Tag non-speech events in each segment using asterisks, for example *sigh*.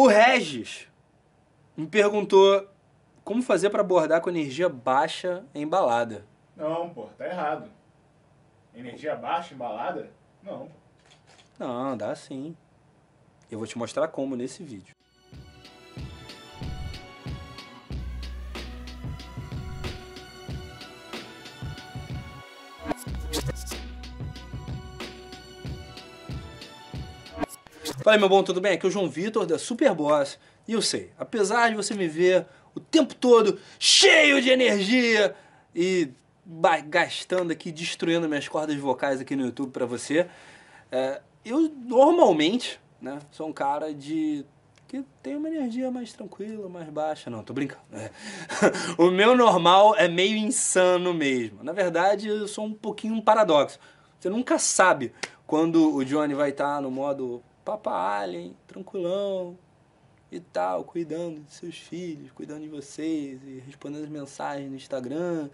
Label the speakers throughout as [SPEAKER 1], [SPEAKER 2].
[SPEAKER 1] O Regis me perguntou como fazer para abordar com energia baixa em balada.
[SPEAKER 2] Não, pô, tá errado. Energia baixa, embalada? Não.
[SPEAKER 1] Não, dá sim. Eu vou te mostrar como nesse vídeo. Fala aí, meu bom, tudo bem? Aqui é o João Vitor da Superboss. E eu sei, apesar de você me ver o tempo todo cheio de energia e gastando aqui, destruindo minhas cordas vocais aqui no YouTube para você, é, eu normalmente né, sou um cara de que tem uma energia mais tranquila, mais baixa. Não, tô brincando. É. *laughs* o meu normal é meio insano mesmo. Na verdade, eu sou um pouquinho um paradoxo. Você nunca sabe quando o Johnny vai estar tá no modo Papa Alien, tranquilão e tal, cuidando de seus filhos, cuidando de vocês e respondendo as mensagens no Instagram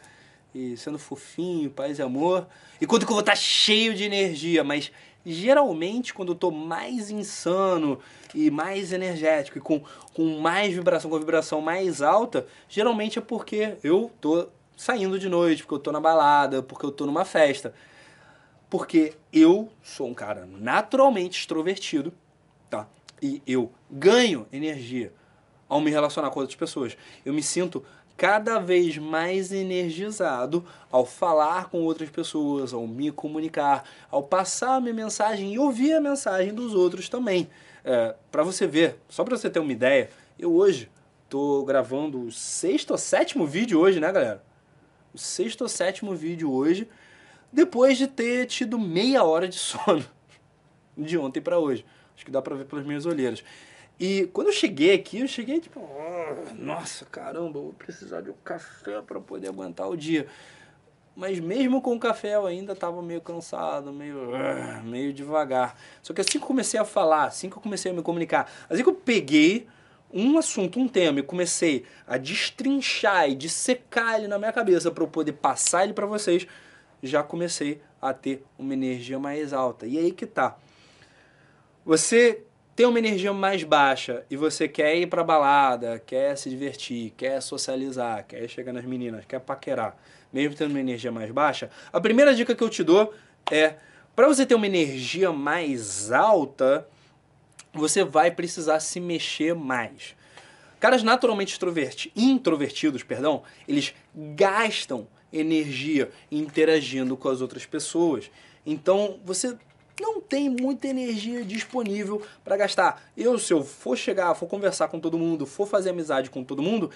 [SPEAKER 1] e sendo fofinho, paz e amor. E quando que eu vou estar tá cheio de energia, mas geralmente quando eu tô mais insano e mais energético e com, com mais vibração, com vibração mais alta, geralmente é porque eu tô saindo de noite, porque eu tô na balada, porque eu tô numa festa. Porque eu sou um cara naturalmente extrovertido, tá? E eu ganho energia ao me relacionar com outras pessoas. Eu me sinto cada vez mais energizado ao falar com outras pessoas, ao me comunicar, ao passar a minha mensagem e ouvir a mensagem dos outros também. É, para você ver, só para você ter uma ideia, eu hoje tô gravando o sexto ou sétimo vídeo hoje, né, galera? O sexto ou sétimo vídeo hoje depois de ter tido meia hora de *laughs* sono de ontem para hoje. Acho que dá para ver pelas minhas olheiras. E quando eu cheguei aqui, eu cheguei tipo, oh, nossa, caramba, vou precisar de um café para poder aguentar o dia. Mas mesmo com o café eu ainda estava meio cansado, meio, uh, meio devagar. Só que assim que eu comecei a falar, assim que eu comecei a me comunicar, assim que eu peguei um assunto, um tema e comecei a destrinchar e dissecar ele na minha cabeça para eu poder passar ele para vocês, já comecei a ter uma energia mais alta. E aí que tá. Você tem uma energia mais baixa e você quer ir pra balada, quer se divertir, quer socializar, quer chegar nas meninas, quer paquerar, mesmo tendo uma energia mais baixa, a primeira dica que eu te dou é para você ter uma energia mais alta, você vai precisar se mexer mais. Caras naturalmente introvertidos, perdão, eles gastam energia interagindo com as outras pessoas. Então você não tem muita energia disponível para gastar. Eu, se eu for chegar, for conversar com todo mundo, for fazer amizade com todo mundo,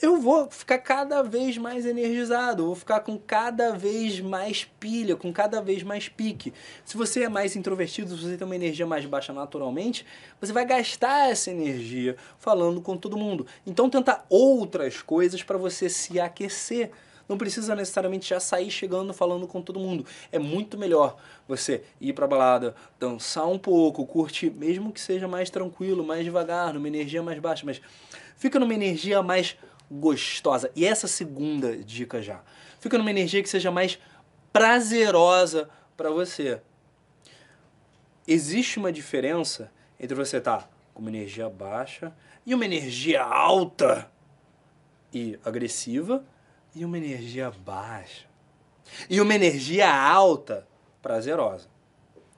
[SPEAKER 1] eu vou ficar cada vez mais energizado, vou ficar com cada vez mais pilha, com cada vez mais pique. Se você é mais introvertido, se você tem uma energia mais baixa naturalmente, você vai gastar essa energia falando com todo mundo. Então tenta outras coisas para você se aquecer. Não precisa necessariamente já sair chegando falando com todo mundo. É muito melhor você ir pra balada, dançar um pouco, curtir, mesmo que seja mais tranquilo, mais devagar, numa energia mais baixa, mas fica numa energia mais gostosa. E essa segunda dica já. Fica numa energia que seja mais prazerosa para você. Existe uma diferença entre você estar tá com uma energia baixa e uma energia alta e agressiva e uma energia baixa. E uma energia alta, prazerosa.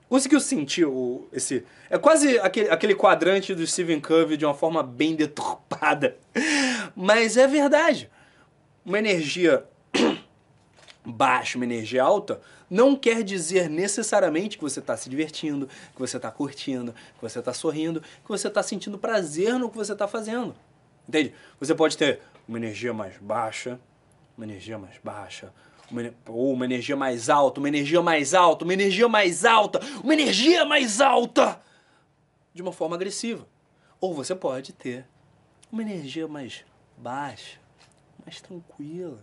[SPEAKER 1] Conseguiu sentir o, esse. É quase aquele, aquele quadrante do Stephen Covey de uma forma bem deturpada. *laughs* Mas é verdade. Uma energia *coughs* baixa, uma energia alta, não quer dizer necessariamente que você está se divertindo, que você está curtindo, que você está sorrindo, que você está sentindo prazer no que você está fazendo. Entende? Você pode ter uma energia mais baixa, uma energia mais baixa, uma, ou uma energia mais alta, uma energia mais alta, uma energia mais alta, uma energia mais alta, de uma forma agressiva. Ou você pode ter uma energia mais baixa, mais tranquila,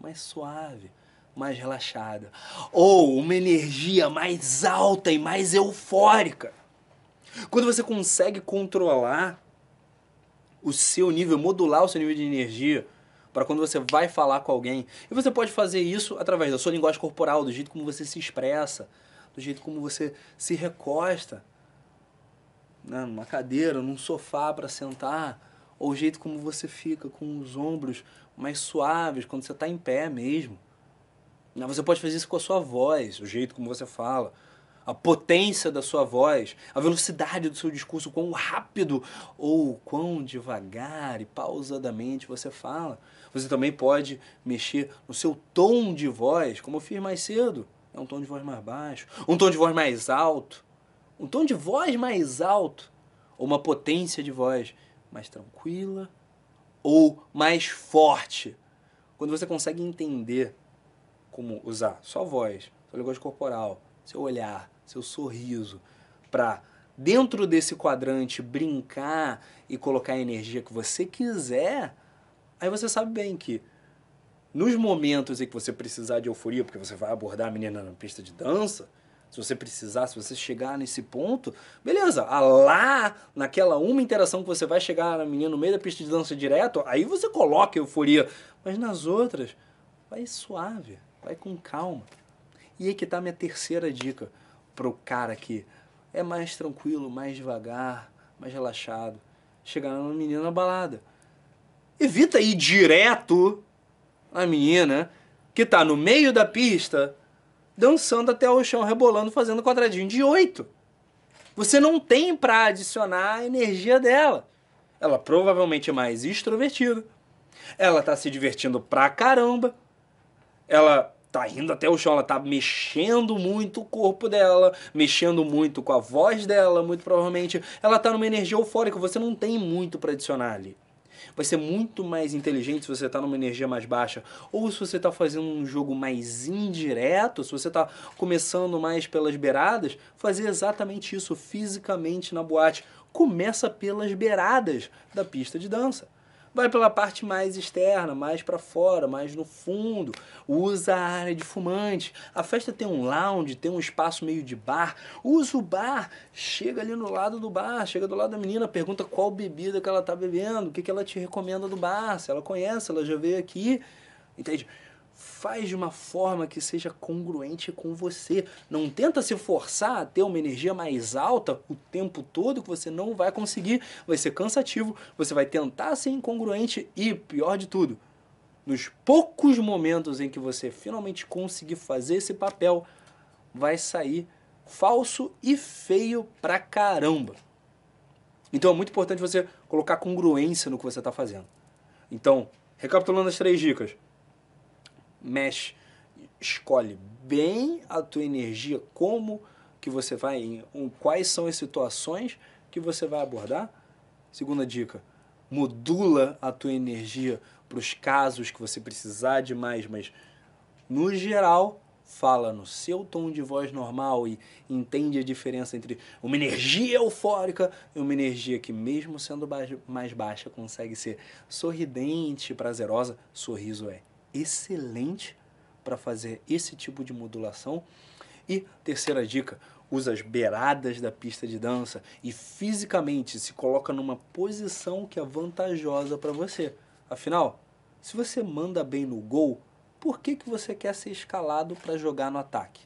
[SPEAKER 1] mais suave, mais relaxada. Ou uma energia mais alta e mais eufórica. Quando você consegue controlar o seu nível, modular o seu nível de energia, para quando você vai falar com alguém. E você pode fazer isso através da sua linguagem corporal, do jeito como você se expressa, do jeito como você se recosta. né, numa cadeira, num sofá para sentar, ou o jeito como você fica com os ombros mais suaves quando você está em pé mesmo. Né, você pode fazer isso com a sua voz, o jeito como você fala, a potência da sua voz, a velocidade do seu discurso, quão rápido ou quão devagar e pausadamente você fala. Você também pode mexer no seu tom de voz, como eu fiz mais cedo. É um tom de voz mais baixo, um tom de voz mais alto, um tom de voz mais alto, ou uma potência de voz mais tranquila ou mais forte. Quando você consegue entender como usar sua voz, sua linguagem corporal, seu olhar, seu sorriso, para dentro desse quadrante brincar e colocar a energia que você quiser, aí você sabe bem que nos momentos em que você precisar de euforia, porque você vai abordar a menina na pista de dança, se você precisar, se você chegar nesse ponto, beleza, ah, lá, naquela uma interação que você vai chegar na menina no meio da pista de dança direto, aí você coloca euforia. Mas nas outras, vai suave, vai com calma. E aí que tá a minha terceira dica pro cara que é mais tranquilo, mais devagar, mais relaxado. Chegar na menina na balada. Evita ir direto na menina que tá no meio da pista dançando até o chão, rebolando, fazendo quadradinho de oito. Você não tem para adicionar a energia dela. Ela provavelmente é mais extrovertida. Ela tá se divertindo pra caramba. Ela tá indo até o chão, ela tá mexendo muito o corpo dela, mexendo muito com a voz dela, muito provavelmente. Ela tá numa energia eufórica, você não tem muito para adicionar ali vai ser muito mais inteligente se você está numa energia mais baixa. Ou se você está fazendo um jogo mais indireto, se você está começando mais pelas beiradas, fazer exatamente isso fisicamente na boate. Começa pelas beiradas da pista de dança vai pela parte mais externa, mais para fora, mais no fundo. Usa a área de fumante. A festa tem um lounge, tem um espaço meio de bar. Usa o bar. Chega ali no lado do bar, chega do lado da menina, pergunta qual bebida que ela tá bebendo, o que, que ela te recomenda do bar, se ela conhece, ela já veio aqui. Entende? Faz de uma forma que seja congruente com você. Não tenta se forçar a ter uma energia mais alta o tempo todo que você não vai conseguir. Vai ser cansativo, você vai tentar ser incongruente e, pior de tudo, nos poucos momentos em que você finalmente conseguir fazer esse papel, vai sair falso e feio pra caramba. Então é muito importante você colocar congruência no que você está fazendo. Então, recapitulando as três dicas mexe, escolhe bem a tua energia, como que você vai, em, quais são as situações que você vai abordar. Segunda dica, modula a tua energia para os casos que você precisar de mais, mas no geral fala no seu tom de voz normal e entende a diferença entre uma energia eufórica e uma energia que, mesmo sendo mais baixa, consegue ser sorridente, prazerosa. Sorriso é excelente para fazer esse tipo de modulação. E terceira dica, usa as beiradas da pista de dança e fisicamente se coloca numa posição que é vantajosa para você. Afinal, se você manda bem no gol, por que, que você quer ser escalado para jogar no ataque?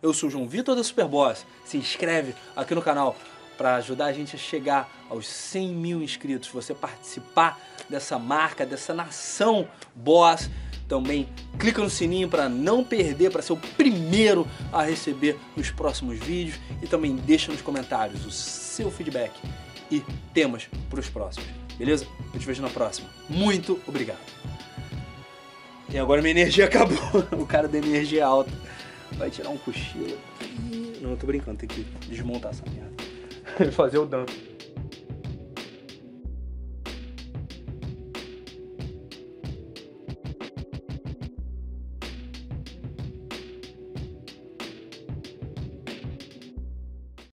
[SPEAKER 1] Eu sou o João Vitor da Superboss. Se inscreve aqui no canal para ajudar a gente a chegar aos 100 mil inscritos, você participar dessa marca, dessa nação boss. Também clica no sininho para não perder, para ser o primeiro a receber os próximos vídeos e também deixa nos comentários o seu feedback e temas para os próximos. Beleza? Eu te vejo na próxima. Muito obrigado. E agora minha energia *laughs* acabou. o cara da energia alta vai tirar um cochilo. Não, eu tô brincando, tem que desmontar essa merda. *laughs* fazer o dano.